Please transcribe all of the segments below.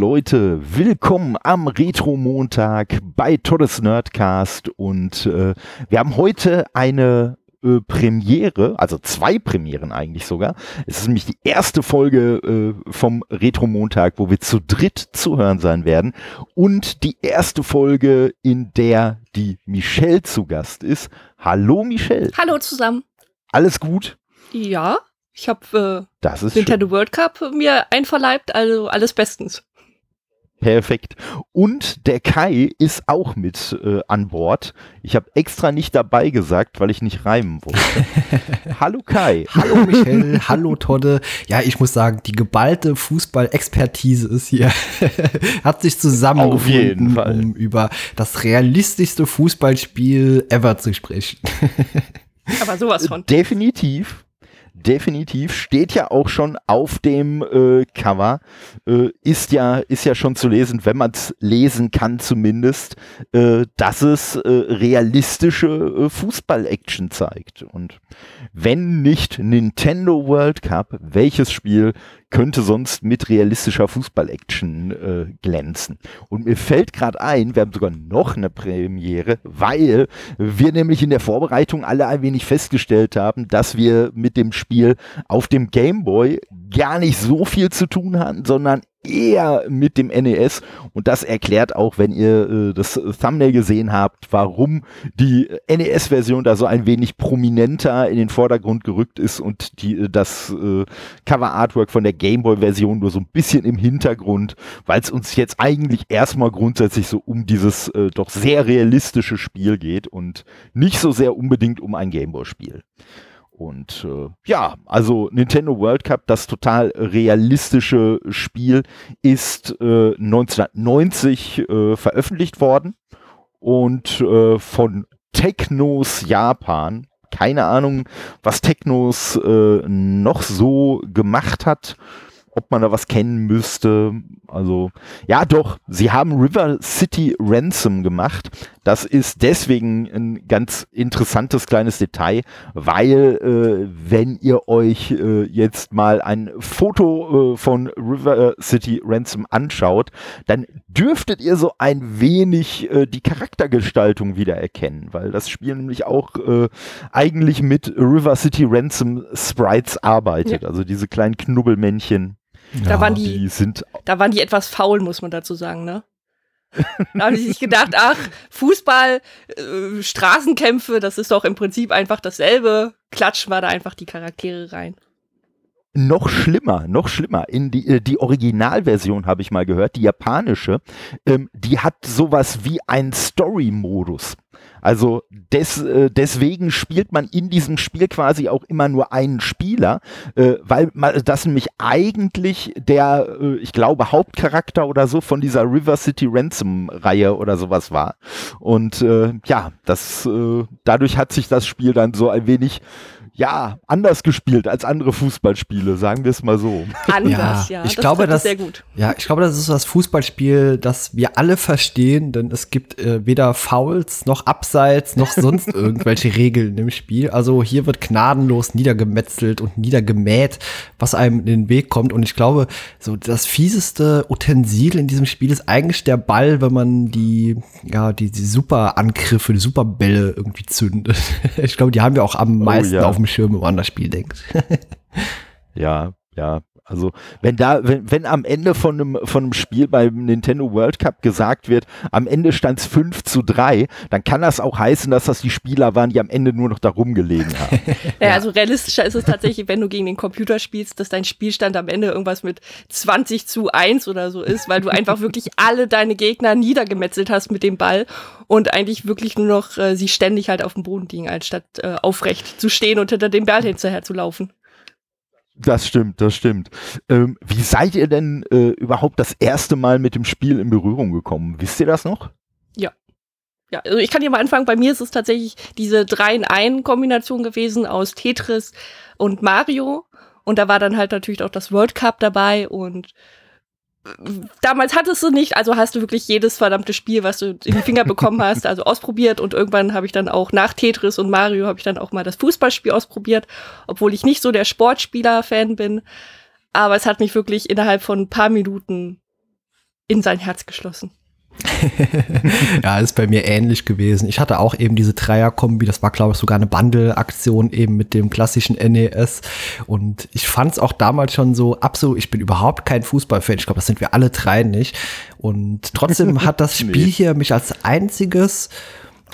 Leute, willkommen am Retro-Montag bei Toddes Nerdcast und äh, wir haben heute eine äh, Premiere, also zwei Premieren eigentlich sogar. Es ist nämlich die erste Folge äh, vom Retro-Montag, wo wir zu dritt zu hören sein werden und die erste Folge, in der die Michelle zu Gast ist. Hallo Michelle. Hallo zusammen. Alles gut? Ja. Ich habe äh, Nintendo schön. World Cup mir einverleibt, also alles bestens. Perfekt. Und der Kai ist auch mit äh, an Bord. Ich habe extra nicht dabei gesagt, weil ich nicht reimen wollte. hallo Kai. Hallo Michelle. hallo Todde. Ja, ich muss sagen, die geballte Fußball-Expertise ist hier. Hat sich zusammengefunden, um über das realistischste Fußballspiel ever zu sprechen. Aber sowas von. Definitiv definitiv. Steht ja auch schon auf dem äh, Cover. Äh, ist, ja, ist ja schon zu lesen, wenn man es lesen kann zumindest, äh, dass es äh, realistische äh, Fußball-Action zeigt. Und wenn nicht Nintendo World Cup, welches Spiel könnte sonst mit realistischer Fußball-Action äh, glänzen. Und mir fällt gerade ein, wir haben sogar noch eine Premiere, weil wir nämlich in der Vorbereitung alle ein wenig festgestellt haben, dass wir mit dem Spiel auf dem Game Boy gar nicht so viel zu tun hatten, sondern eher mit dem NES und das erklärt auch, wenn ihr äh, das Thumbnail gesehen habt, warum die NES-Version da so ein wenig prominenter in den Vordergrund gerückt ist und die, äh, das äh, Cover-Artwork von der Gameboy-Version nur so ein bisschen im Hintergrund, weil es uns jetzt eigentlich erstmal grundsätzlich so um dieses äh, doch sehr realistische Spiel geht und nicht so sehr unbedingt um ein Gameboy-Spiel. Und äh, ja, also Nintendo World Cup, das total realistische Spiel, ist äh, 1990 äh, veröffentlicht worden und äh, von Technos Japan. Keine Ahnung, was Technos äh, noch so gemacht hat ob man da was kennen müsste. Also, ja, doch, sie haben River City Ransom gemacht. Das ist deswegen ein ganz interessantes kleines Detail, weil äh, wenn ihr euch äh, jetzt mal ein Foto äh, von River City Ransom anschaut, dann dürftet ihr so ein wenig äh, die Charaktergestaltung wiedererkennen, weil das Spiel nämlich auch äh, eigentlich mit River City Ransom Sprites arbeitet, ja. also diese kleinen Knubbelmännchen. Da ja, waren die, die sind da waren die etwas faul, muss man dazu sagen, ne? da haben sie sich gedacht, ach, Fußball, äh, Straßenkämpfe, das ist doch im Prinzip einfach dasselbe. Klatschen wir da einfach die Charaktere rein. Noch schlimmer, noch schlimmer. In die, äh, die Originalversion habe ich mal gehört, die japanische, ähm, die hat sowas wie ein Story-Modus. Also des, äh, deswegen spielt man in diesem Spiel quasi auch immer nur einen Spieler, äh, weil man, das nämlich eigentlich der, äh, ich glaube, Hauptcharakter oder so von dieser River City Ransom Reihe oder sowas war. Und äh, ja, das äh, dadurch hat sich das Spiel dann so ein wenig ja, anders gespielt als andere Fußballspiele, sagen wir es mal so. Anders, ja. ja ich das glaube, das, sehr gut. Ja, ich glaube, das ist das Fußballspiel, das wir alle verstehen, denn es gibt äh, weder Fouls noch Abseits noch sonst irgendwelche Regeln im Spiel. Also hier wird gnadenlos niedergemetzelt und niedergemäht, was einem in den Weg kommt. Und ich glaube, so das fieseste Utensil in diesem Spiel ist eigentlich der Ball, wenn man die, ja, die, die Superangriffe, die Superbälle irgendwie zündet. ich glaube, die haben wir auch am oh, meisten ja. auf dem Schirm, das Spiel denkt. ja, ja, also wenn da, wenn, wenn am Ende von einem, von einem Spiel beim Nintendo World Cup gesagt wird, am Ende stand es 5 zu 3, dann kann das auch heißen, dass das die Spieler waren, die am Ende nur noch da rumgelegen haben. ja, ja, also realistischer ist es tatsächlich, wenn du gegen den Computer spielst, dass dein Spielstand am Ende irgendwas mit 20 zu 1 oder so ist, weil du einfach wirklich alle deine Gegner niedergemetzelt hast mit dem Ball und eigentlich wirklich nur noch äh, sie ständig halt auf dem Boden liegen, anstatt äh, aufrecht zu stehen und hinter dem Ball hinterher zu laufen. Das stimmt, das stimmt. Ähm, wie seid ihr denn äh, überhaupt das erste Mal mit dem Spiel in Berührung gekommen? Wisst ihr das noch? Ja. Ja, also ich kann hier mal anfangen. Bei mir ist es tatsächlich diese 3 in 1 Kombination gewesen aus Tetris und Mario. Und da war dann halt natürlich auch das World Cup dabei und damals hattest du nicht, also hast du wirklich jedes verdammte Spiel, was du in die Finger bekommen hast, also ausprobiert und irgendwann habe ich dann auch nach Tetris und Mario habe ich dann auch mal das Fußballspiel ausprobiert, obwohl ich nicht so der Sportspieler-Fan bin. Aber es hat mich wirklich innerhalb von ein paar Minuten in sein Herz geschlossen. ja, ist bei mir ähnlich gewesen. Ich hatte auch eben diese Dreier-Kombi, das war, glaube ich, sogar eine Bundle-Aktion eben mit dem klassischen NES. Und ich fand es auch damals schon so absolut, ich bin überhaupt kein Fußballfan, ich glaube, das sind wir alle drei nicht. Und trotzdem hat das Spiel nee. hier mich als einziges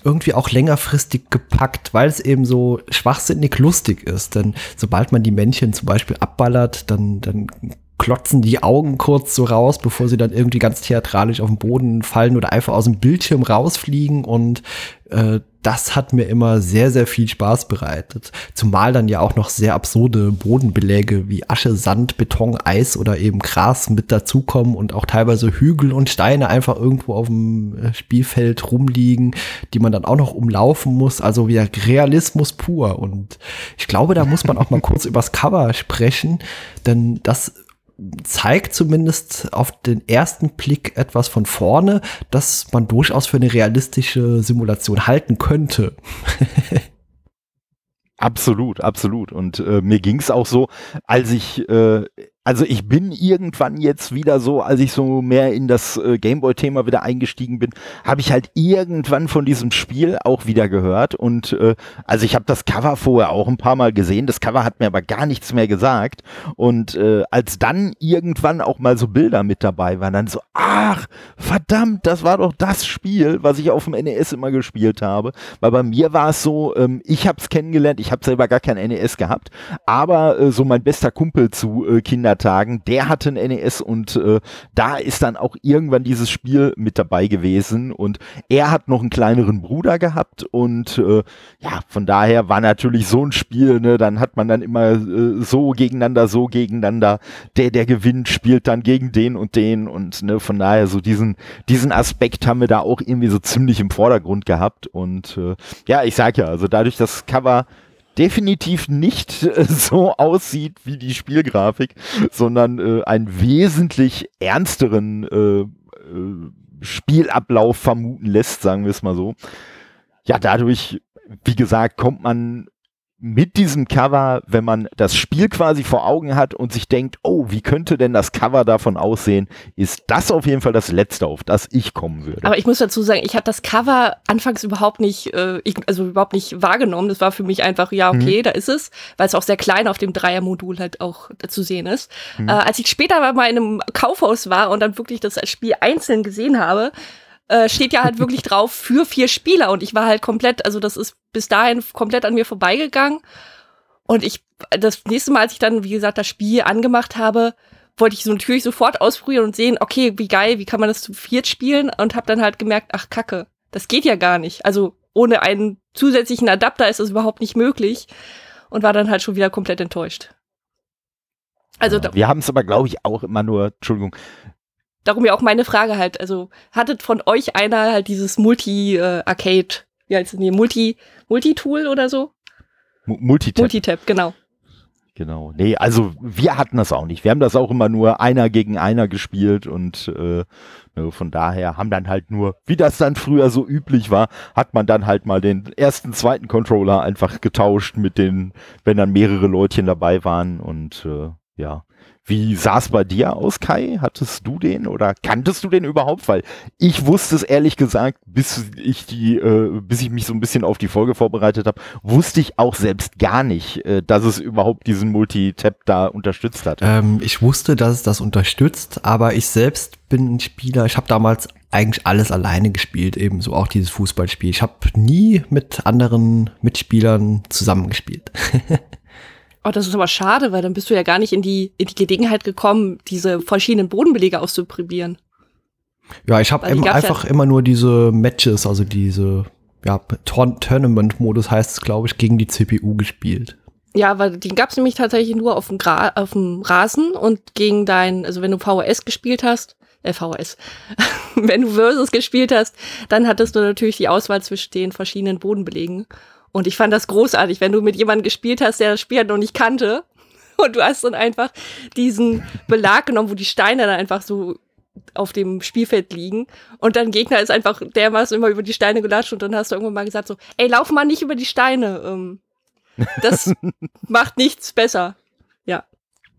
irgendwie auch längerfristig gepackt, weil es eben so schwachsinnig lustig ist. Denn sobald man die Männchen zum Beispiel abballert, dann, dann klotzen die Augen kurz so raus, bevor sie dann irgendwie ganz theatralisch auf den Boden fallen oder einfach aus dem Bildschirm rausfliegen und äh, das hat mir immer sehr, sehr viel Spaß bereitet. Zumal dann ja auch noch sehr absurde Bodenbeläge wie Asche, Sand, Beton, Eis oder eben Gras mit dazukommen und auch teilweise Hügel und Steine einfach irgendwo auf dem äh, Spielfeld rumliegen, die man dann auch noch umlaufen muss. Also wie Realismus pur. Und ich glaube, da muss man auch mal kurz übers Cover sprechen, denn das zeigt zumindest auf den ersten Blick etwas von vorne, das man durchaus für eine realistische Simulation halten könnte. absolut, absolut. Und äh, mir ging es auch so, als ich äh, also ich bin irgendwann jetzt wieder so, als ich so mehr in das äh, Gameboy-Thema wieder eingestiegen bin, habe ich halt irgendwann von diesem Spiel auch wieder gehört. Und äh, also ich habe das Cover vorher auch ein paar Mal gesehen. Das Cover hat mir aber gar nichts mehr gesagt. Und äh, als dann irgendwann auch mal so Bilder mit dabei waren, dann so, ach, verdammt, das war doch das Spiel, was ich auf dem NES immer gespielt habe. Weil bei mir war es so, ähm, ich habe es kennengelernt, ich habe selber gar kein NES gehabt, aber äh, so mein bester Kumpel zu äh, Kinder Kindertagen, der hatte ein NES und äh, da ist dann auch irgendwann dieses Spiel mit dabei gewesen und er hat noch einen kleineren Bruder gehabt und äh, ja, von daher war natürlich so ein Spiel, ne, dann hat man dann immer äh, so gegeneinander, so gegeneinander, der, der gewinnt, spielt dann gegen den und den und ne, von daher so diesen, diesen Aspekt haben wir da auch irgendwie so ziemlich im Vordergrund gehabt und äh, ja, ich sag ja, also dadurch das Cover definitiv nicht äh, so aussieht wie die Spielgrafik, sondern äh, einen wesentlich ernsteren äh, Spielablauf vermuten lässt, sagen wir es mal so. Ja, dadurch, wie gesagt, kommt man mit diesem Cover, wenn man das Spiel quasi vor Augen hat und sich denkt, oh, wie könnte denn das Cover davon aussehen, ist das auf jeden Fall das Letzte, auf das ich kommen würde. Aber ich muss dazu sagen, ich habe das Cover anfangs überhaupt nicht, äh, ich, also überhaupt nicht wahrgenommen. Das war für mich einfach, ja, okay, mhm. da ist es, weil es auch sehr klein auf dem Dreiermodul halt auch zu sehen ist. Mhm. Äh, als ich später mal in einem Kaufhaus war und dann wirklich das Spiel einzeln gesehen habe, äh, steht ja halt wirklich drauf für vier Spieler und ich war halt komplett, also das ist bis dahin komplett an mir vorbeigegangen und ich, das nächste Mal, als ich dann, wie gesagt, das Spiel angemacht habe, wollte ich so natürlich sofort ausprobieren und sehen, okay, wie geil, wie kann man das zu viert spielen und habe dann halt gemerkt, ach Kacke, das geht ja gar nicht. Also ohne einen zusätzlichen Adapter ist das überhaupt nicht möglich und war dann halt schon wieder komplett enttäuscht. Also ja, wir haben es aber, glaube ich, auch immer nur, Entschuldigung, darum ja auch meine Frage halt. Also hattet von euch einer halt dieses Multi-Arcade, äh, wie heißt es nee, Multi, Multi-Tool oder so? M Multitap. Multitap, genau. Genau. Nee, also wir hatten das auch nicht. Wir haben das auch immer nur einer gegen einer gespielt und äh, ne, von daher haben dann halt nur, wie das dann früher so üblich war, hat man dann halt mal den ersten, zweiten Controller einfach getauscht mit den, wenn dann mehrere Leutchen dabei waren und äh, ja. Wie sah es bei dir aus, Kai? Hattest du den oder kanntest du den überhaupt? Weil ich wusste es ehrlich gesagt, bis ich die, äh, bis ich mich so ein bisschen auf die Folge vorbereitet habe, wusste ich auch selbst gar nicht, äh, dass es überhaupt diesen Multi-Tab da unterstützt hat. Ähm, ich wusste, dass es das unterstützt, aber ich selbst bin ein Spieler. Ich habe damals eigentlich alles alleine gespielt, ebenso auch dieses Fußballspiel. Ich habe nie mit anderen Mitspielern zusammengespielt. Oh, das ist aber schade, weil dann bist du ja gar nicht in die, in die Gelegenheit gekommen, diese verschiedenen Bodenbelege auszuprobieren. Ja, ich habe einfach ja immer nur diese Matches, also diese ja, Tournament-Modus heißt es, glaube ich, gegen die CPU gespielt. Ja, weil den gab es nämlich tatsächlich nur auf dem, Gra auf dem Rasen und gegen dein, also wenn du VHS gespielt hast, äh, VHS, wenn du Versus gespielt hast, dann hattest du natürlich die Auswahl zwischen den verschiedenen Bodenbelegen. Und ich fand das großartig, wenn du mit jemandem gespielt hast, der das Spiel halt noch nicht kannte. Und du hast dann einfach diesen Belag genommen, wo die Steine dann einfach so auf dem Spielfeld liegen. Und dein Gegner ist einfach dermaßen immer über die Steine gelatscht und dann hast du irgendwann mal gesagt so, ey, lauf mal nicht über die Steine. Ähm, das macht nichts besser. Ja.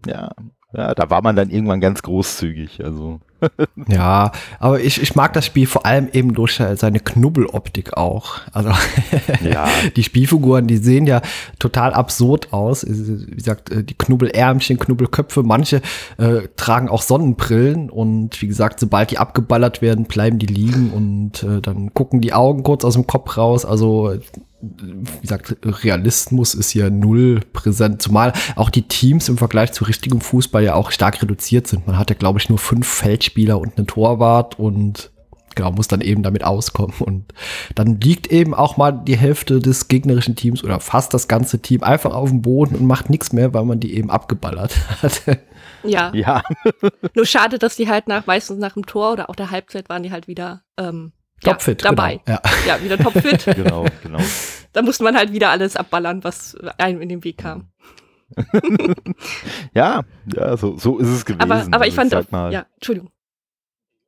Ja. Ja, da war man dann irgendwann ganz großzügig. Also. ja, aber ich, ich mag das Spiel vor allem eben durch seine Knubbeloptik auch. Also ja. die Spielfiguren, die sehen ja total absurd aus. Wie gesagt, äh, die Knubbelärmchen, Knubbelköpfe, manche äh, tragen auch Sonnenbrillen und wie gesagt, sobald die abgeballert werden, bleiben die liegen und äh, dann gucken die Augen kurz aus dem Kopf raus. Also wie gesagt, Realismus ist hier null präsent, zumal auch die Teams im Vergleich zu richtigem Fußball ja auch stark reduziert sind. Man hat ja, glaube ich, nur fünf Feldspieler und einen Torwart und genau, muss dann eben damit auskommen. Und dann liegt eben auch mal die Hälfte des gegnerischen Teams oder fast das ganze Team einfach auf dem Boden und macht nichts mehr, weil man die eben abgeballert hat. Ja. Ja. Nur schade, dass die halt nach, meistens nach dem Tor oder auch der Halbzeit waren die halt wieder ähm, Topfit, ja, dabei. Genau. Ja. ja, wieder topfit. genau, genau. Da musste man halt wieder alles abballern, was einem in den Weg kam. ja, ja, so, so ist es gewesen. Aber, aber ich also, fand, ich mal, ja, Entschuldigung.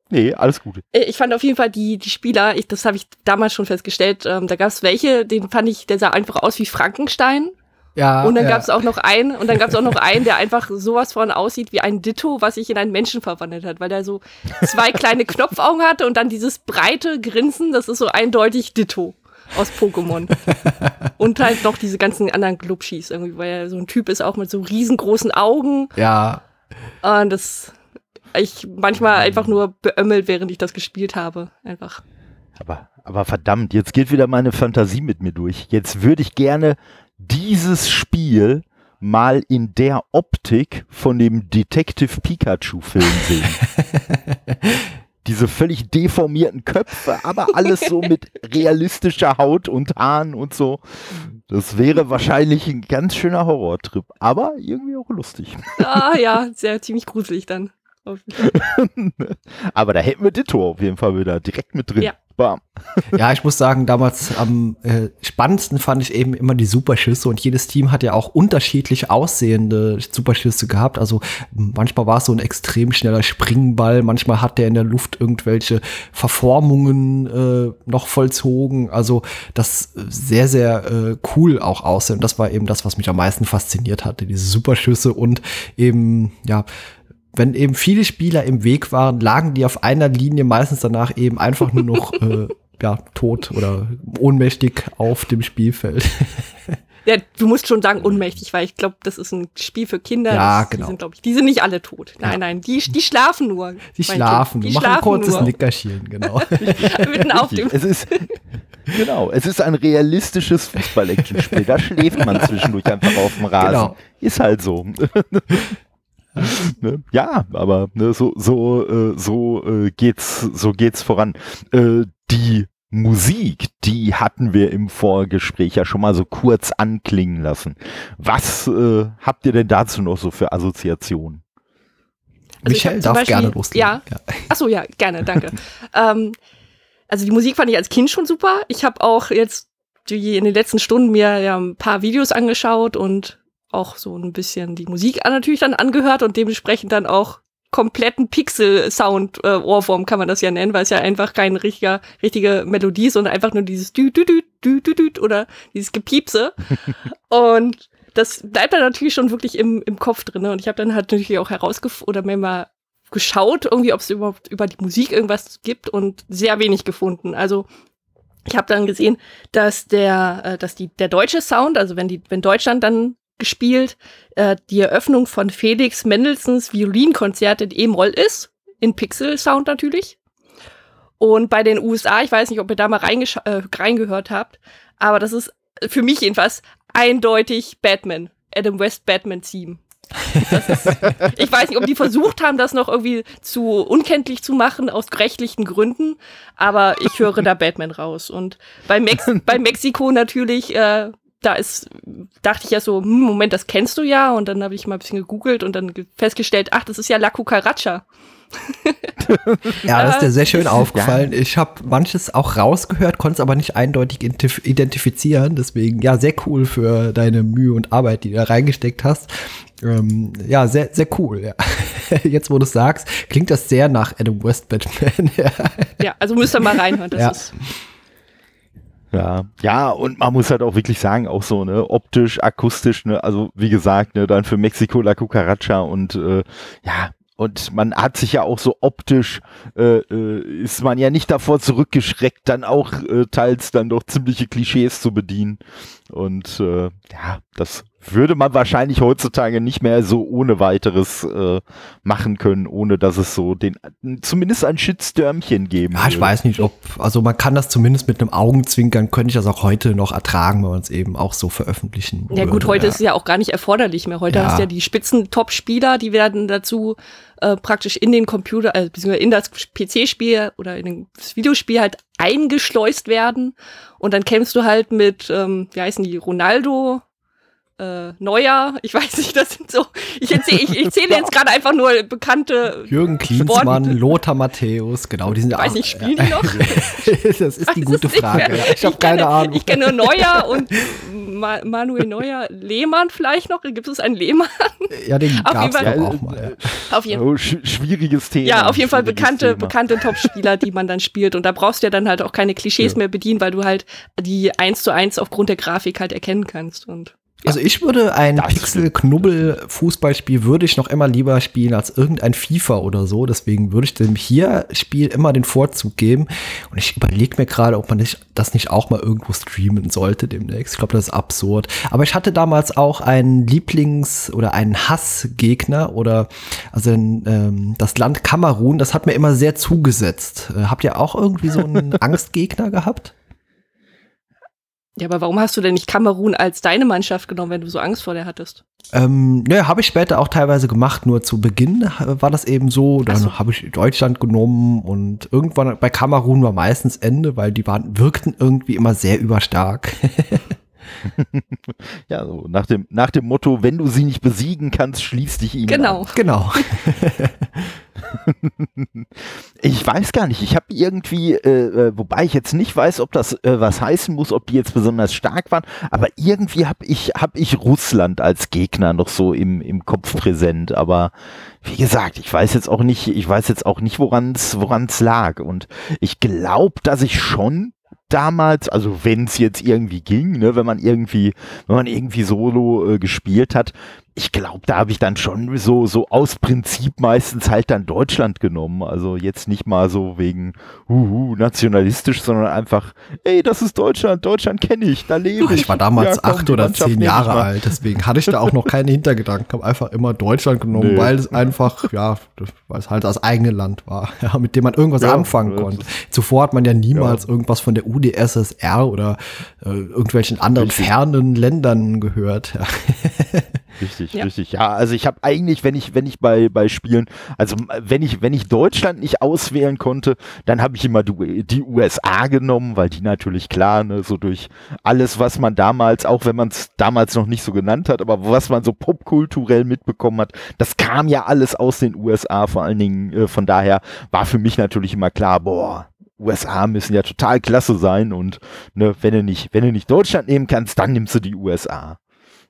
Nee, alles gut. Äh, Ich fand auf jeden Fall die, die Spieler, ich, das habe ich damals schon festgestellt, ähm, da gab es welche, den fand ich, der sah einfach aus wie Frankenstein. Ja, und dann ja. gab es auch noch einen, und dann gab es auch noch einen, der einfach sowas von aussieht wie ein Ditto, was sich in einen Menschen verwandelt hat, weil der so zwei kleine Knopfaugen hatte und dann dieses breite Grinsen, das ist so eindeutig Ditto aus Pokémon. und halt noch diese ganzen anderen Glubschis irgendwie, weil er so ein Typ ist auch mit so riesengroßen Augen. Ja. Und das ich manchmal einfach nur beömmelt, während ich das gespielt habe. Einfach. Aber, aber verdammt, jetzt geht wieder meine Fantasie mit mir durch. Jetzt würde ich gerne dieses Spiel mal in der Optik von dem Detective Pikachu-Film sehen. Diese völlig deformierten Köpfe, aber alles so mit realistischer Haut und Haaren und so. Das wäre wahrscheinlich ein ganz schöner Horrortrip, aber irgendwie auch lustig. Ah ja, sehr ziemlich gruselig dann. aber da hätten wir Ditto auf jeden Fall wieder direkt mit drin. Ja. Bam. Ja, ich muss sagen, damals am äh, spannendsten fand ich eben immer die Superschüsse und jedes Team hat ja auch unterschiedlich aussehende Superschüsse gehabt. Also manchmal war es so ein extrem schneller Springball, manchmal hat der in der Luft irgendwelche Verformungen äh, noch vollzogen. Also das sehr, sehr äh, cool auch aussehen. Und das war eben das, was mich am meisten fasziniert hatte, diese Superschüsse und eben, ja, wenn eben viele Spieler im Weg waren, lagen die auf einer Linie meistens danach eben einfach nur noch äh, ja, tot oder ohnmächtig auf dem Spielfeld. Ja, du musst schon sagen ohnmächtig, weil ich glaube, das ist ein Spiel für Kinder. Ja, das, genau. Die sind, glaube ich, die sind nicht alle tot. Nein, Ja. nein, die, die schlafen nur. Die schlafen, Kind. Die machen ein schlafen kurzes nur. Nickerchen, genau. Mitten auf dem. Es ist, genau, es ist ein realistisches Fußball-Action-Spiel. Da schläft man zwischendurch einfach auf dem Rasen. Genau. Ist halt so. ne? Ja, aber ne, so, so, äh, so äh, geht's, so geht's voran. Äh, die Musik, die hatten wir im Vorgespräch ja schon mal so kurz anklingen lassen. Was äh, habt ihr denn dazu noch so für Assoziationen? Also Michelle darf Beispiel- gerne loslegen. ja. Ach so, ja, gerne, danke. ähm, also die Musik fand ich als Kind schon super. Ich habe auch jetzt die, in den letzten Stunden mir ja ein paar Videos angeschaut und auch so ein bisschen die Musik natürlich dann angehört und dementsprechend dann auch kompletten Pixel-Sound, äh, Ohrwurm kann man das ja nennen, weil es ja einfach kein richtiger, richtige Melodie ist, sondern einfach nur dieses dü dü dü dü dü dü oder dieses Gepiepse. und das bleibt dann natürlich schon wirklich im, im Kopf drin. ne? Und ich habe dann halt natürlich auch herausgefunden oder mir mal geschaut, irgendwie, ob es überhaupt über die Musik irgendwas gibt und sehr wenig gefunden. Also ich habe dann gesehen, dass der, äh, dass die der deutsche Sound, also wenn die, wenn Deutschland dann gespielt, äh, die Eröffnung von Felix Mendelssohns Violinkonzert in E-Moll ist, in Pixel-Sound natürlich. Und bei den USA, ich weiß nicht, ob ihr da mal äh, reingehört habt, aber das ist für mich jedenfalls eindeutig Batman, Adam West Batman Theme. Das ist, ich weiß nicht, ob die versucht haben, das noch irgendwie zu unkenntlich zu machen aus rechtlichen Gründen, aber ich höre da Batman raus. Und bei, Mex bei Mexiko natürlich, äh, da ist, dachte ich ja so, hm, Moment, das kennst du ja. Und dann habe ich mal ein bisschen gegoogelt und dann ge- festgestellt, ach, das ist ja La Cucaracha. Ja, das ist dir sehr schön aufgefallen. Ich habe manches auch rausgehört, konnte es aber nicht eindeutig identif- identifizieren. Deswegen, ja, sehr cool für deine Mühe und Arbeit, die du da reingesteckt hast. Ähm, ja, sehr, sehr cool. Ja. Jetzt, wo du es sagst, klingt das sehr nach Adam West Batman. ja. Ja, also müsst ihr mal reinhören. Das Ja. ist Ja, ja, und man muss halt auch wirklich sagen, auch so, ne, optisch, akustisch, ne, also wie gesagt, ne, dann für Mexiko La Cucaracha und äh, ja, und man hat sich ja auch so optisch, äh, äh, ist man ja nicht davor zurückgeschreckt, dann auch äh, teils dann doch ziemliche Klischees zu bedienen. Und äh, ja, das würde man wahrscheinlich heutzutage nicht mehr so ohne weiteres äh, machen können, ohne dass es so den zumindest ein Shitstürmchen geben Ja, ich würde. weiß nicht, ob, also man kann das zumindest mit einem Augenzwinkern, könnte ich das auch heute noch ertragen, wenn man es eben auch so veröffentlichen Ja gut, würde, heute ja. ist es ja auch gar nicht erforderlich mehr. Heute Ja. hast du ja die Spitzen-Top-Spieler, die werden dazu äh, praktisch in den Computer, äh, beziehungsweise in das PC-Spiel oder in das Videospiel halt eingeschleust werden. Und dann kämpfst du halt mit, ähm, wie heißen die, Ronaldo, äh, Neuer, ich weiß nicht, das sind so, ich, erzähl, ich, ich zähle jetzt gerade einfach nur bekannte, Jürgen Klinsmann, Sport- Lothar Matthäus, genau, die sind ja weiß auch. nicht, spielen die noch? das ist die gute es nicht Frage. Ja, ich habe keine Ahnung. Ich kenne nur Neuer und Ma Manuel Neuer, Lehmann vielleicht noch, gibt es einen Lehmann? ja, den jeden Fall- doch auch mal. Ja. Auf jeden Oh, sch schwieriges Thema. Ja, auf jeden Fall bekannte, Thema. bekannte Top-Spieler, die man dann spielt. Und da brauchst du ja dann halt auch keine Klischees Ja. mehr bedienen, weil du halt die eins zu eins aufgrund der Grafik halt erkennen kannst. Und Also ich würde ein Pixel-Knubbel-Fußballspiel würde ich noch immer lieber spielen als irgendein FIFA oder so. Deswegen würde ich dem hier Spiel immer den Vorzug geben. Und ich überlege mir gerade, ob man nicht, das nicht auch mal irgendwo streamen sollte demnächst. Ich glaube, das ist absurd. Aber ich hatte damals auch einen Lieblings- oder einen Hassgegner oder also ähm, das Land Kamerun, das hat mir immer sehr zugesetzt. Äh, habt ihr auch irgendwie so einen Angstgegner gehabt? Ja, aber warum hast du denn nicht Kamerun als deine Mannschaft genommen, wenn du so Angst vor der hattest? Ähm, ja, habe ich später auch teilweise gemacht, nur zu Beginn war das eben so. Dann so. habe ich Deutschland genommen und irgendwann bei Kamerun war meistens Ende, weil die waren, wirkten irgendwie immer sehr überstark. Ja, so nach dem, nach dem Motto, wenn du sie nicht besiegen kannst, schließ dich ihnen Genau. an. genau. Ich weiß gar nicht. Ich habe irgendwie, äh, äh, wobei ich jetzt nicht weiß, ob das äh, was heißen muss, ob die jetzt besonders stark waren, aber irgendwie habe ich, hab ich Russland als Gegner noch so im, im Kopf präsent. Aber wie gesagt, ich weiß jetzt auch nicht, ich weiß jetzt auch nicht, woran es lag. Und ich glaube, dass ich schon damals, also wenn es jetzt irgendwie ging, ne, wenn man irgendwie, wenn man irgendwie Solo äh, gespielt hat, ich glaube, da habe ich dann schon so, so aus Prinzip meistens halt dann Deutschland genommen. Also jetzt nicht mal so wegen huhu, nationalistisch, sondern einfach, ey, das ist Deutschland, Deutschland kenne ich, da lebe ich. Ich war damals Ja, komm, acht oder zehn Jahre alt, deswegen hatte ich da auch noch keine Hintergedanken, habe einfach immer Deutschland genommen, Nee. weil es einfach, ja, weil es halt das eigene Land war, ja, mit dem man irgendwas Ja, anfangen konnte. Zuvor hat man ja niemals irgendwas von der UdSSR oder äh, irgendwelchen anderen Richtig. fernen Ländern gehört. Richtig, Ja. richtig. Ja, also ich habe eigentlich, wenn ich, wenn ich bei, bei Spielen, also wenn ich, wenn ich Deutschland nicht auswählen konnte, dann habe ich immer die, die USA genommen, weil die natürlich klar, ne, so durch alles, was man damals, auch wenn man es damals noch nicht so genannt hat, aber was man so popkulturell mitbekommen hat, das kam ja alles aus den USA, vor allen Dingen, äh, von daher war für mich natürlich immer klar, boah, USA müssen ja total klasse sein und ne, wenn du nicht, wenn du nicht Deutschland nehmen kannst, dann nimmst du die USA.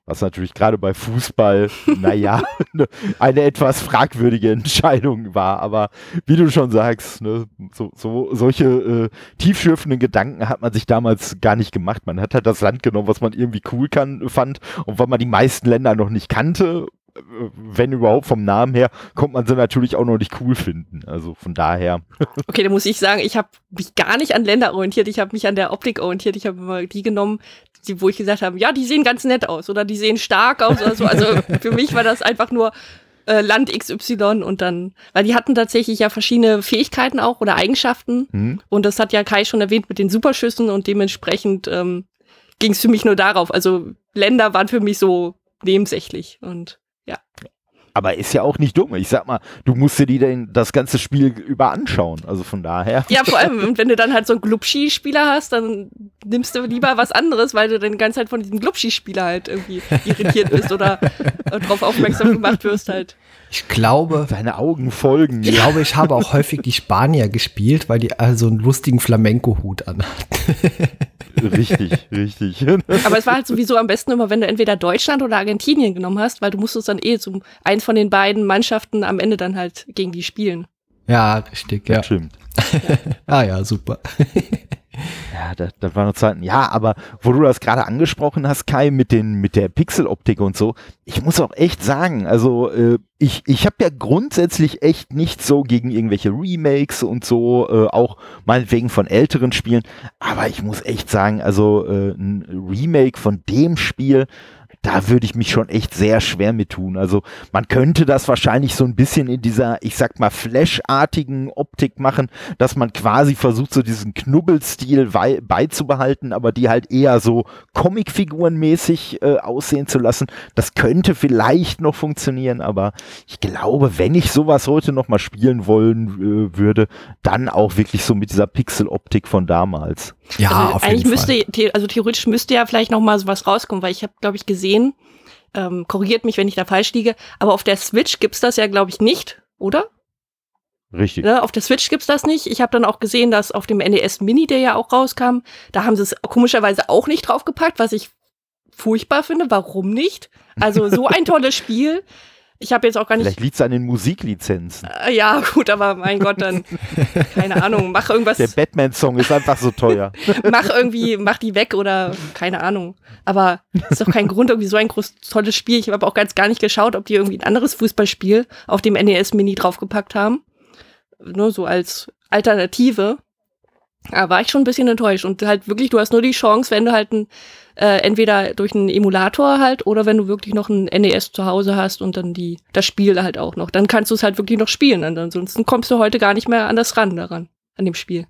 Was natürlich gerade bei Fußball, naja, ne, eine etwas fragwürdige Entscheidung war. Aber wie du schon sagst, ne, so, so, solche äh, tiefschürfenden Gedanken hat man sich damals gar nicht gemacht. Man hat halt das Land genommen, was man irgendwie cool kann, fand. Und weil man die meisten Länder noch nicht kannte, wenn überhaupt vom Namen her, konnte man sie natürlich auch noch nicht cool finden. Also von daher. Okay, da muss ich sagen, ich habe mich gar nicht an Länder orientiert, ich habe mich an der Optik orientiert. Ich habe immer die genommen, die, wo ich gesagt habe, ja, die sehen ganz nett aus oder die sehen stark aus oder so. Also für mich war das einfach nur äh, Land XY und dann, weil die hatten tatsächlich ja verschiedene Fähigkeiten auch oder Eigenschaften. Hm? Und das hat ja Kai schon erwähnt mit den Superschüssen und dementsprechend ähm, ging es für mich nur darauf. Also Länder waren für mich so nebensächlich und Aber ist ja auch nicht dumm. Ich sag mal, du musst dir die denn das ganze Spiel über anschauen. Also von daher. Ja, vor allem, und wenn du dann halt so einen Glubschi-Spieler hast, dann nimmst du lieber was anderes, weil du dann die ganze Zeit von diesem Glubschi-Spieler halt irgendwie irritiert bist oder darauf aufmerksam gemacht wirst halt. Ich glaube, Deine Augen folgen ich glaube, ich habe auch häufig die Spanier gespielt, weil die also einen lustigen Flamenco-Hut anhatten. Richtig, richtig. Aber es war halt sowieso am besten immer, wenn du entweder Deutschland oder Argentinien genommen hast, weil du musstest dann eh zum einen von den beiden Mannschaften am Ende dann halt gegen die spielen. Ja, richtig, ja. Das stimmt. Ah ja, super. Ja, das, das waren Zeiten. Ja, aber wo du das gerade angesprochen hast, Kai, mit den mit der Pixeloptik und so, ich muss auch echt sagen, also äh, ich ich habe ja grundsätzlich echt nicht so gegen irgendwelche Remakes und so, äh, auch meinetwegen von älteren Spielen, aber ich muss echt sagen, also äh, ein Remake von dem Spiel da würde ich mich schon echt sehr schwer mit tun. Also man könnte das wahrscheinlich so ein bisschen in dieser, ich sag mal, Flash-artigen Optik machen, dass man quasi versucht, so diesen Knubbelstil beizubehalten, aber die halt eher so Comicfigurenmäßig äh, aussehen zu lassen. Das könnte vielleicht noch funktionieren, aber ich glaube, wenn ich sowas heute noch mal spielen wollen äh, würde, dann auch wirklich so mit dieser Pixel-Optik von damals. Ja, also auf eigentlich jeden müsste, Fall. also theoretisch müsste ja vielleicht noch mal sowas rauskommen, weil ich habe, glaube ich, gesehen, ähm, korrigiert mich, wenn ich da falsch liege, aber auf der Switch gibt's das ja, glaube ich, nicht, oder? Richtig. Ja, auf der Switch gibt's das nicht. Ich habe dann auch gesehen, dass auf dem NES Mini, der ja auch rauskam, da haben sie es komischerweise auch nicht draufgepackt, was ich furchtbar finde. Warum nicht? Also so ein tolles Spiel. Ich habe jetzt auch gar nicht. Vielleicht liegt es an den Musiklizenzen. Äh, ja, gut, aber mein Gott, dann, keine Ahnung, mach irgendwas. Der Batman-Song ist einfach so teuer. mach irgendwie, mach die weg oder keine Ahnung. Aber ist doch kein Grund, irgendwie so ein groß, tolles Spiel. Ich habe auch ganz gar nicht geschaut, ob die irgendwie ein anderes Fußballspiel auf dem NES Mini draufgepackt haben. Nur so als Alternative. Da war ich schon ein bisschen enttäuscht. Und halt wirklich, du hast nur die Chance, wenn du halt ein äh, entweder durch einen Emulator halt oder wenn du wirklich noch ein NES zu Hause hast und dann die das Spiel halt auch noch, dann kannst du es halt wirklich noch spielen. Und ansonsten kommst du heute gar nicht mehr an das ran daran, an dem Spiel.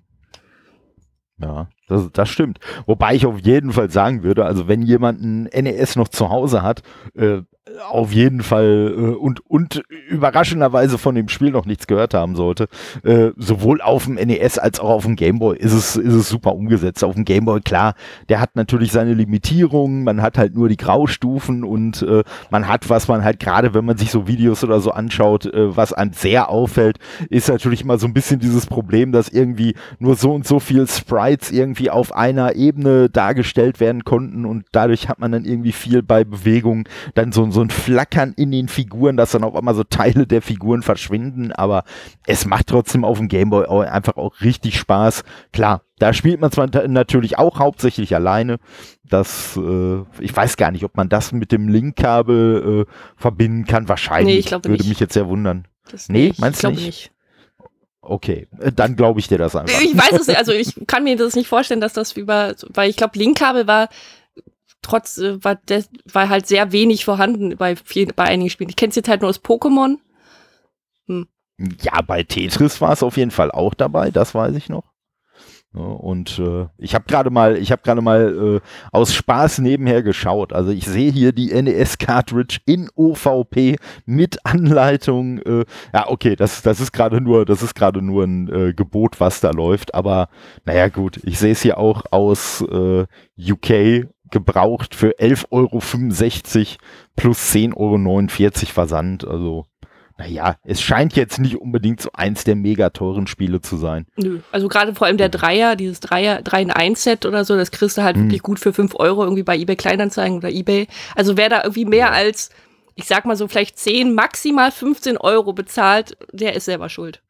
Ja, das, das stimmt. Wobei ich auf jeden Fall sagen würde, also wenn jemand ein NES noch zu Hause hat, äh, auf jeden Fall äh, und, und überraschenderweise von dem Spiel noch nichts gehört haben sollte. Äh, sowohl auf dem NES als auch auf dem Gameboy ist es, ist es super umgesetzt. Auf dem Gameboy, klar, der hat natürlich seine Limitierungen, man hat halt nur die Graustufen und äh, man hat, was man halt gerade, wenn man sich so Videos oder so anschaut, äh, was einem sehr auffällt, ist natürlich immer so ein bisschen dieses Problem, dass irgendwie nur so und so viel Sprites irgendwie auf einer Ebene dargestellt werden konnten und dadurch hat man dann irgendwie viel bei Bewegungen dann so, so ein Flackern in den Figuren, dass dann auf einmal so Teile der Figuren verschwinden, aber es macht trotzdem auf dem Gameboy einfach auch richtig Spaß. Klar, da spielt man zwar natürlich auch hauptsächlich alleine. Das, äh, ich weiß gar nicht, ob man das mit dem Linkkabel äh, verbinden kann. Wahrscheinlich. Nee, ich glaube Würde nicht. mich jetzt sehr wundern. Das nee, nicht. meinst du nicht? nicht? Okay, äh, dann glaube ich dir das einfach. Ich weiß es nicht, also ich kann mir das nicht vorstellen, dass das über, weil ich glaube, Linkkabel war trotz äh, war, des, war halt sehr wenig vorhanden bei vielen, bei einigen Spielen. Ich kenne es jetzt halt nur aus Pokémon. Hm. Ja, bei Tetris war es auf jeden Fall auch dabei, das weiß ich noch. Ja, und äh, ich habe gerade mal, ich habe gerade mal äh, aus Spaß nebenher geschaut. Also ich sehe hier die NES Cartridge in OVP mit Anleitung. Äh, ja, okay, das, das ist gerade nur, das ist gerade nur ein äh, Gebot, was da läuft. Aber naja, gut, ich sehe es hier auch aus äh, UK gebraucht für 11,65 Euro plus 10,49 Euro Versand. Also, naja, es scheint jetzt nicht unbedingt so eins der mega teuren Spiele zu sein. Nö, also gerade vor allem der Dreier, dieses Dreier, 3 in 1 Set oder so, das kriegst du halt hm. wirklich gut für 5 Euro irgendwie bei eBay Kleinanzeigen oder eBay. Also wer da irgendwie mehr als, ich sag mal so vielleicht 10, maximal 15 Euro bezahlt, der ist selber schuld.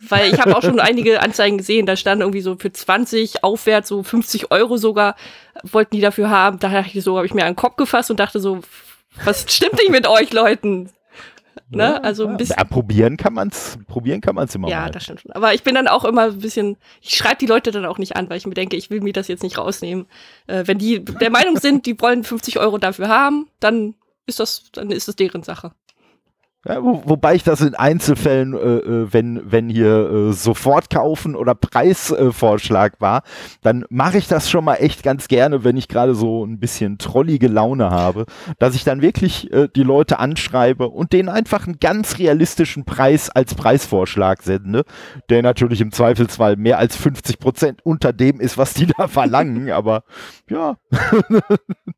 Weil ich habe auch schon einige Anzeigen gesehen, da stand irgendwie so für 20 aufwärts, so 50 Euro sogar, wollten die dafür haben. Da ich so, habe ich mir an den Kopf gefasst und dachte so, was stimmt nicht mit euch Leuten? Ne? Ja, also ein bisschen. Ja, probieren kann man's, probieren kann man's immer ja, mal. Ja, das stimmt schon. Aber ich bin dann auch immer ein bisschen, ich schreibe die Leute dann auch nicht an, weil ich mir denke, ich will mir das jetzt nicht rausnehmen. Äh, wenn die der Meinung sind, die wollen 50 Euro dafür haben, dann ist das, dann ist das deren Sache. Ja, wo, wobei ich das in Einzelfällen, äh, äh, wenn, wenn hier äh, sofort kaufen oder Preisvorschlag äh, war, dann mache ich das schon mal echt ganz gerne, wenn ich gerade so ein bisschen trollige Laune habe, dass ich dann wirklich äh, die Leute anschreibe und denen einfach einen ganz realistischen Preis als Preisvorschlag sende, der natürlich im Zweifelsfall mehr als 50 Prozent unter dem ist, was die da verlangen, aber ja.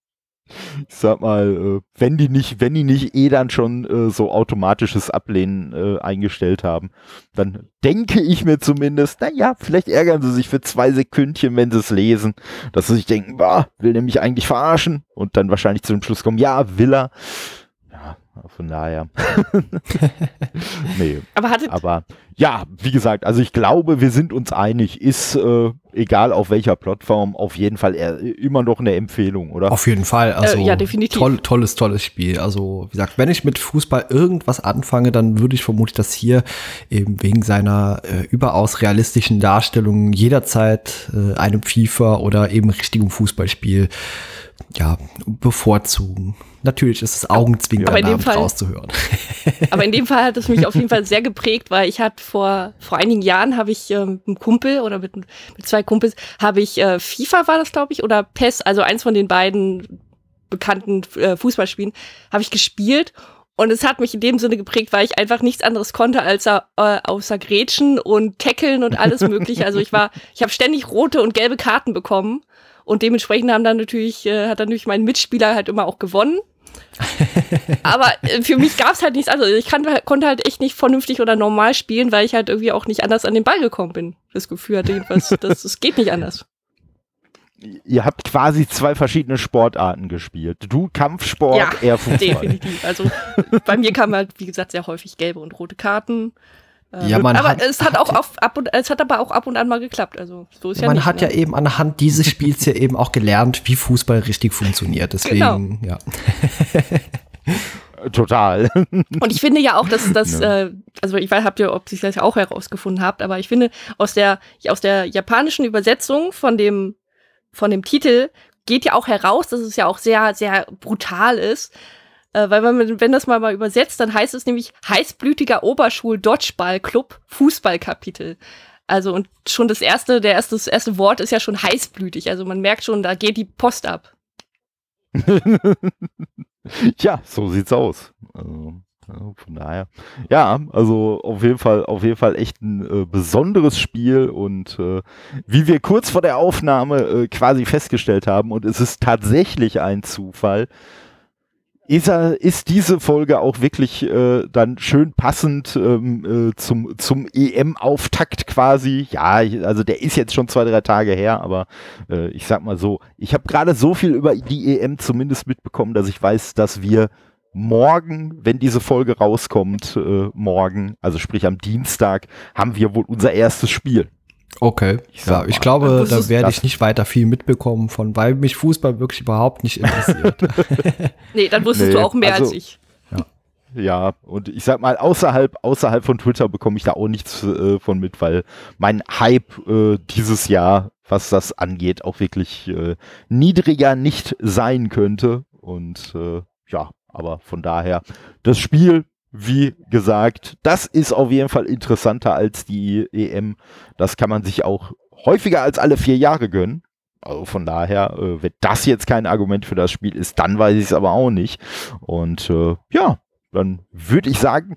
ich sag mal, äh, wenn die nicht, wenn die nicht eh dann schon äh, so automatisches Ablehnen äh, eingestellt haben, dann denke ich mir zumindest, naja, vielleicht ärgern sie sich für zwei Sekündchen, wenn sie es lesen, dass sie sich denken, bah, will mich eigentlich verarschen und dann wahrscheinlich zu dem Schluss kommen, ja, will er. Ja, von daher. nee. Aber, hattet aber ja, wie gesagt, also ich glaube, wir sind uns einig, ist äh, egal auf welcher Plattform, auf jeden Fall immer noch eine Empfehlung, oder? Auf jeden Fall. Also äh, ja, definitiv. Toll, tolles, tolles Spiel. Also, wie gesagt, wenn ich mit Fußball irgendwas anfange, dann würde ich vermutlich das hier eben wegen seiner äh, überaus realistischen Darstellung jederzeit äh, einem FIFA oder eben richtigem Fußballspiel ja, bevorzugen. Natürlich ist es Augenzwinkern rauszuhören. Aber in dem Fall hat es mich auf jeden Fall sehr geprägt, weil ich hatte vor, vor einigen Jahren habe ich äh, mit einem Kumpel oder mit, mit zwei Kumpels habe ich äh, FIFA war das, glaube ich, oder PES, also eins von den beiden bekannten äh, Fußballspielen, habe ich gespielt und es hat mich in dem Sinne geprägt, weil ich einfach nichts anderes konnte als äh, außer Grätschen und Tackeln und alles mögliche. Also ich war, ich habe ständig rote und gelbe Karten bekommen und dementsprechend haben dann natürlich, äh, hat dann natürlich mein Mitspieler halt immer auch gewonnen. Aber äh, für mich gab es halt nichts anderes. Ich kann, konnte halt echt nicht vernünftig oder normal spielen, weil ich halt irgendwie auch nicht anders an den Ball gekommen bin. Das Gefühl hatte jedenfalls, das, das geht nicht anders. Ihr habt quasi zwei verschiedene Sportarten gespielt. Du Kampfsport, ja, er Fußball. definitiv. Also bei mir kamen halt, wie gesagt, sehr häufig gelbe und rote Karten. Äh, ja, man aber hat, es hat auch auf, ab und es hat aber auch ab und an mal geklappt. Also so ist ja man nicht, hat ne? ja eben anhand dieses Spiels ja eben auch gelernt, wie Fußball richtig funktioniert. Deswegen, genau. ja. Total. Und ich finde ja auch, dass das, ja. äh, also ich weiß, habt ihr, ob ihr das ja auch herausgefunden habt, aber ich finde aus der aus der japanischen Übersetzung von dem von dem Titel geht ja auch heraus, dass es ja auch sehr sehr brutal ist. Äh, weil wenn, wenn das mal, mal übersetzt, dann heißt es nämlich heißblütiger Oberschul-Dodgeball-Club Fußballkapitel. Also und schon das erste, der erste, das erste Wort ist ja schon heißblütig. Also man merkt schon, da geht die Post ab. ja, so sieht's aus. Also, von daher, ja, also auf jeden Fall, auf jeden Fall echt ein äh, besonderes Spiel und äh, wie wir kurz vor der Aufnahme äh, quasi festgestellt haben und es ist tatsächlich ein Zufall, ist, er, ist diese Folge auch wirklich äh, dann schön passend ähm, äh, zum, zum EM-Auftakt quasi. Ja, also der ist jetzt schon zwei, drei Tage her, aber äh, ich sag mal so, ich habe gerade so viel über die EM zumindest mitbekommen, dass ich weiß, dass wir morgen, wenn diese Folge rauskommt, äh, morgen, also sprich am Dienstag, haben wir wohl unser erstes Spiel. Okay, ich ja, ich glaube, da werde ich nicht weiter viel mitbekommen von, weil mich Fußball wirklich überhaupt nicht interessiert. nee, dann wusstest nee, du auch mehr also, als ich. Ja. ja, und ich sag mal, außerhalb, außerhalb von Twitter bekomme ich da auch nichts äh, von mit, weil mein Hype äh, dieses Jahr, was das angeht, auch wirklich äh, niedriger nicht sein könnte. Und äh, ja, aber von daher, das Spiel wie gesagt, das ist auf jeden Fall interessanter als die EM. Das kann man sich auch häufiger als alle vier Jahre gönnen. Also von daher, äh, wenn das jetzt kein Argument für das Spiel ist, dann weiß ich es aber auch nicht. Und äh, ja, dann würde ich sagen,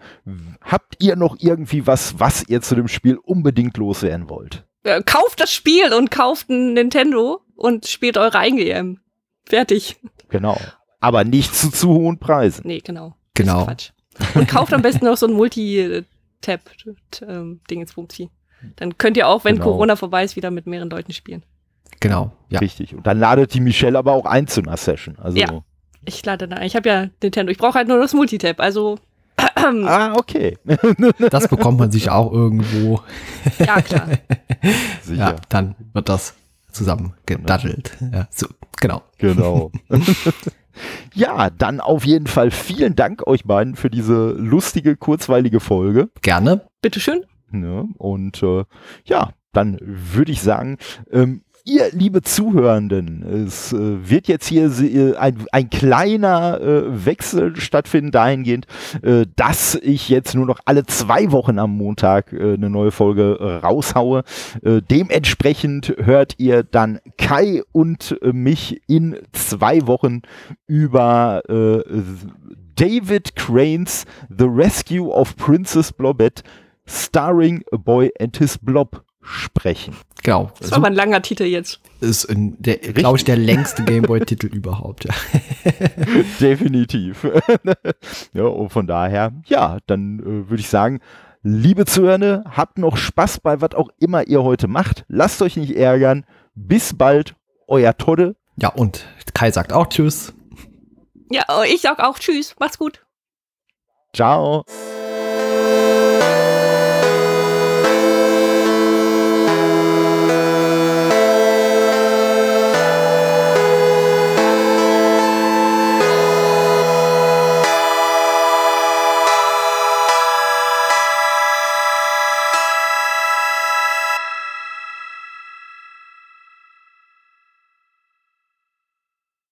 habt ihr noch irgendwie was, was ihr zu dem Spiel unbedingt loswerden wollt? Äh, kauft das Spiel und kauft ein Nintendo und spielt eure eigene EM. Fertig. Genau. Aber nicht zu zu hohen Preisen. Nee, genau. Genau. Und kauft am besten noch so ein Multi-Tab-Dingensbumsi. Dann könnt ihr auch, wenn genau. Corona vorbei ist, wieder mit mehreren Leuten spielen. Genau, ja. Richtig. Und dann ladet die Michelle aber auch ein zu einer Session. Also ja, ich lade da ein. Ich habe ja Nintendo. Ich brauche halt nur das Multitab. Also ah, okay. das bekommt man sich auch irgendwo. Ja, klar. Sicher. Ja, dann wird das zusammen gedaddelt. Ja, so, genau. Genau. Ja, dann auf jeden Fall vielen Dank euch beiden für diese lustige, kurzweilige Folge. Gerne. Bitteschön. Ja, und äh, ja, dann würde ich sagen, ähm, ihr liebe Zuhörenden, es äh, wird jetzt hier äh, ein, ein kleiner äh, Wechsel stattfinden dahingehend, äh, dass ich jetzt nur noch alle zwei Wochen am Montag äh, eine neue Folge äh, raushaue. dementsprechend hört ihr dann Kai und mich in zwei Wochen über David Cranes The Rescue of Princess Blobette starring a boy and his blob sprechen. Genau. Das war mal ein langer Titel jetzt. Ist, glaube ich, der längste Gameboy-Titel überhaupt. Ja. Definitiv. ja, und von daher, ja, dann äh, würde ich sagen, liebe Zuhörende, habt noch Spaß bei was auch immer ihr heute macht. Lasst euch nicht ärgern. Bis bald, euer Todde. Ja, und Kai sagt auch Tschüss. Ja, ich sag auch Tschüss. Macht's gut. Ciao.